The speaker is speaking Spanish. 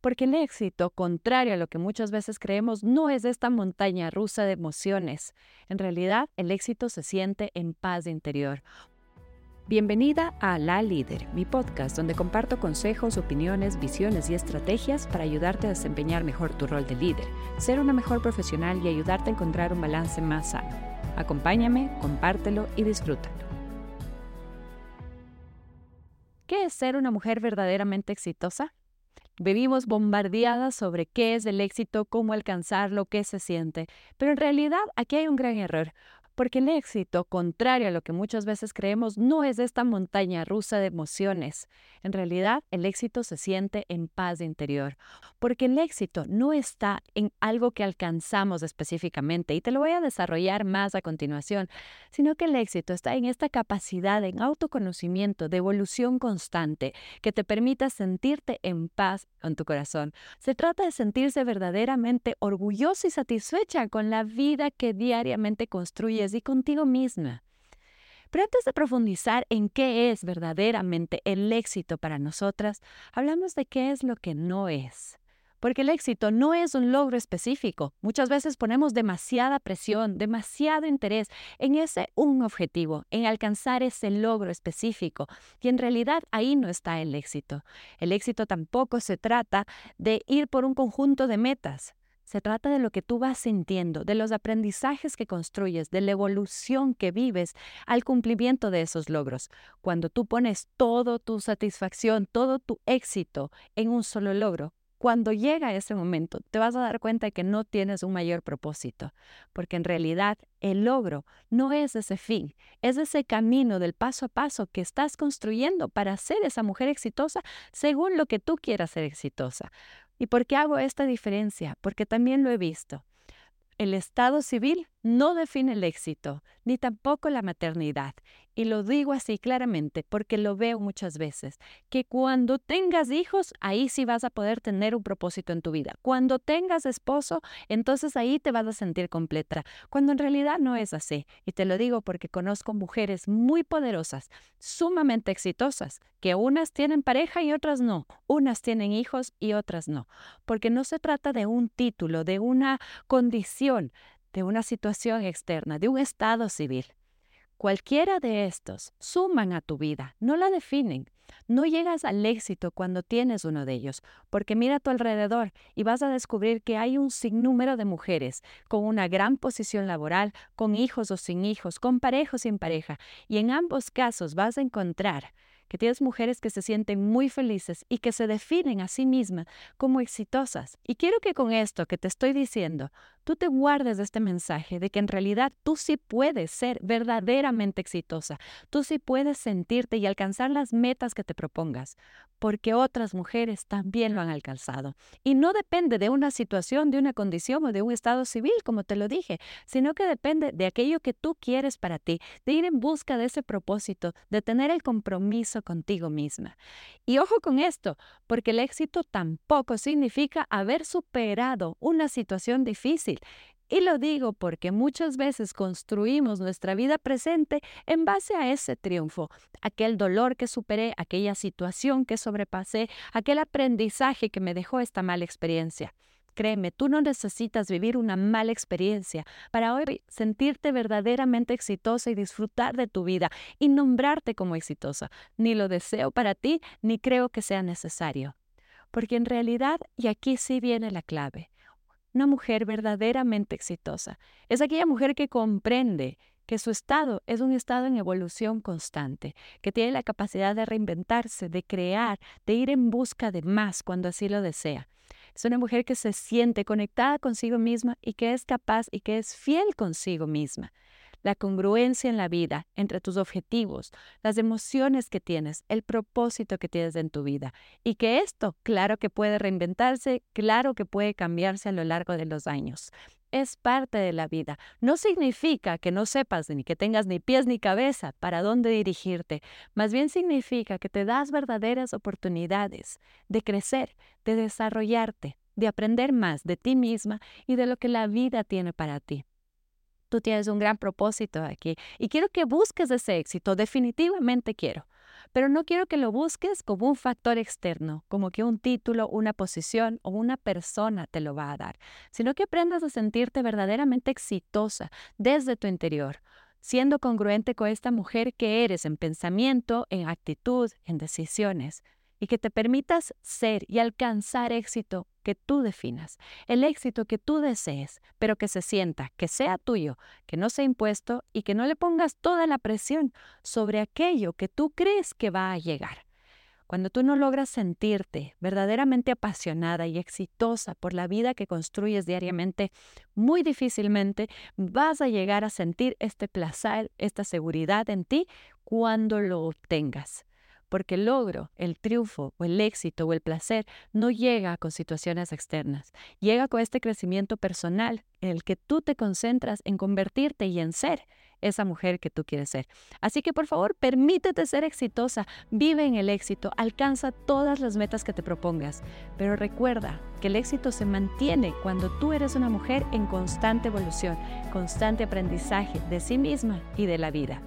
Porque el éxito, contrario a lo que muchas veces creemos, no es esta montaña rusa de emociones. En realidad, el éxito se siente en paz interior. Bienvenida a La Líder, mi podcast donde comparto consejos, opiniones, visiones y estrategias para ayudarte a desempeñar mejor tu rol de líder, ser una mejor profesional y ayudarte a encontrar un balance más sano. Acompáñame, compártelo y disfrútalo. ¿Qué es ser una mujer verdaderamente exitosa? Vivimos bombardeadas sobre qué es el éxito, cómo alcanzarlo, qué se siente. Pero en realidad aquí hay un gran error, porque el éxito, contrario a lo que muchas veces creemos, no es esta montaña rusa de emociones. En realidad, el éxito se siente en paz interior, porque el éxito no está en algo que alcanzamos específicamente, y te lo voy a desarrollar más a continuación, sino que el éxito está en esta capacidad en autoconocimiento, de evolución constante, que te permita sentirte en paz con tu corazón. Se trata de sentirse verdaderamente orgullosa y satisfecha con la vida que diariamente construyes y contigo misma. Pero antes de profundizar en qué es verdaderamente el éxito para nosotras, hablamos de qué es lo que no es. Porque el éxito no es un logro específico. Muchas veces ponemos demasiada presión, demasiado interés en ese un objetivo, en alcanzar ese logro específico. Y en realidad ahí no está el éxito. El éxito tampoco se trata de ir por un conjunto de metas. Se trata de lo que tú vas sintiendo, de los aprendizajes que construyes, de la evolución que vives al cumplimiento de esos logros. Cuando tú pones toda tu satisfacción, todo tu éxito en un solo logro, cuando llega ese momento, te vas a dar cuenta de que no tienes un mayor propósito, porque en realidad el logro no es ese fin, es ese camino del paso a paso que estás construyendo para ser esa mujer exitosa según lo que tú quieras ser exitosa. ¿Y por qué hago esta diferencia? Porque también lo he visto. El estado civil no define el éxito, ni tampoco la maternidad. Y lo digo así claramente porque lo veo muchas veces, que cuando tengas hijos, ahí sí vas a poder tener un propósito en tu vida. Cuando tengas esposo, entonces ahí te vas a sentir completa, cuando en realidad no es así. Y te lo digo porque conozco mujeres muy poderosas, sumamente exitosas, que unas tienen pareja y otras no, unas tienen hijos y otras no, porque no se trata de un título, de una condición, de una situación externa, de un estado civil. Cualquiera de estos suman a tu vida, no la definen. No llegas al éxito cuando tienes uno de ellos, porque mira a tu alrededor y vas a descubrir que hay un sinnúmero de mujeres con una gran posición laboral, con hijos o sin hijos, con pareja o sin pareja, y en ambos casos vas a encontrar que tienes mujeres que se sienten muy felices y que se definen a sí mismas como exitosas. Y quiero que con esto que te estoy diciendo, tú te guardes de este mensaje de que en realidad tú sí puedes ser verdaderamente exitosa, tú sí puedes sentirte y alcanzar las metas que te propongas, porque otras mujeres también lo han alcanzado. Y no depende de una situación, de una condición o de un estado civil, como te lo dije, sino que depende de aquello que tú quieres para ti, de ir en busca de ese propósito, de tener el contigo misma. Y ojo con esto, porque el éxito tampoco significa haber superado una situación difícil. Y lo digo porque muchas veces construimos nuestra vida presente en base a ese triunfo, aquel dolor que superé, aquella situación que sobrepasé, aquel aprendizaje que me dejó esta mala experiencia. Créeme, tú no necesitas vivir una mala experiencia para hoy sentirte verdaderamente exitosa y disfrutar de tu vida y nombrarte como exitosa. Ni lo deseo para ti, ni creo que sea necesario. Porque en realidad, y aquí sí viene la clave, una mujer verdaderamente exitosa es aquella mujer que comprende que su estado es un estado en evolución constante, que tiene la capacidad de reinventarse, de crear, de ir en busca de más cuando así lo desea. Es una mujer que se siente conectada consigo misma y que es capaz y que es fiel consigo misma. La congruencia en la vida entre tus objetivos, las emociones que tienes, el propósito que tienes en tu vida. Y que esto, claro que puede reinventarse, claro que puede cambiarse a lo largo de los años es parte de la vida. No significa que no sepas ni que tengas ni pies ni cabeza para dónde dirigirte. Más bien significa que te das verdaderas oportunidades de crecer, de desarrollarte, de aprender más de ti misma y de lo que la vida tiene para ti. Tú tienes un gran propósito aquí y quiero que busques ese éxito, definitivamente quiero. Pero no quiero que lo busques como un factor externo, como que un título, una posición o una persona te lo va a dar, sino que aprendas a sentirte verdaderamente exitosa desde tu interior, siendo congruente con esta mujer que eres en pensamiento, en actitud, en decisiones y que te permitas ser y alcanzar éxito que tú definas, el éxito que tú desees, pero que se sienta, que sea tuyo, que no sea impuesto y que no le pongas toda la presión sobre aquello que tú crees que va a llegar. Cuando tú no logras sentirte verdaderamente apasionada y exitosa por la vida que construyes diariamente, muy difícilmente vas a llegar a sentir este placer, esta seguridad en ti cuando lo obtengas porque el logro, el triunfo o el éxito o el placer no llega con situaciones externas, llega con este crecimiento personal en el que tú te concentras en convertirte y en ser esa mujer que tú quieres ser. Así que por favor, permítete ser exitosa, vive en el éxito, alcanza todas las metas que te propongas, pero recuerda que el éxito se mantiene cuando tú eres una mujer en constante evolución, constante aprendizaje de sí misma y de la vida.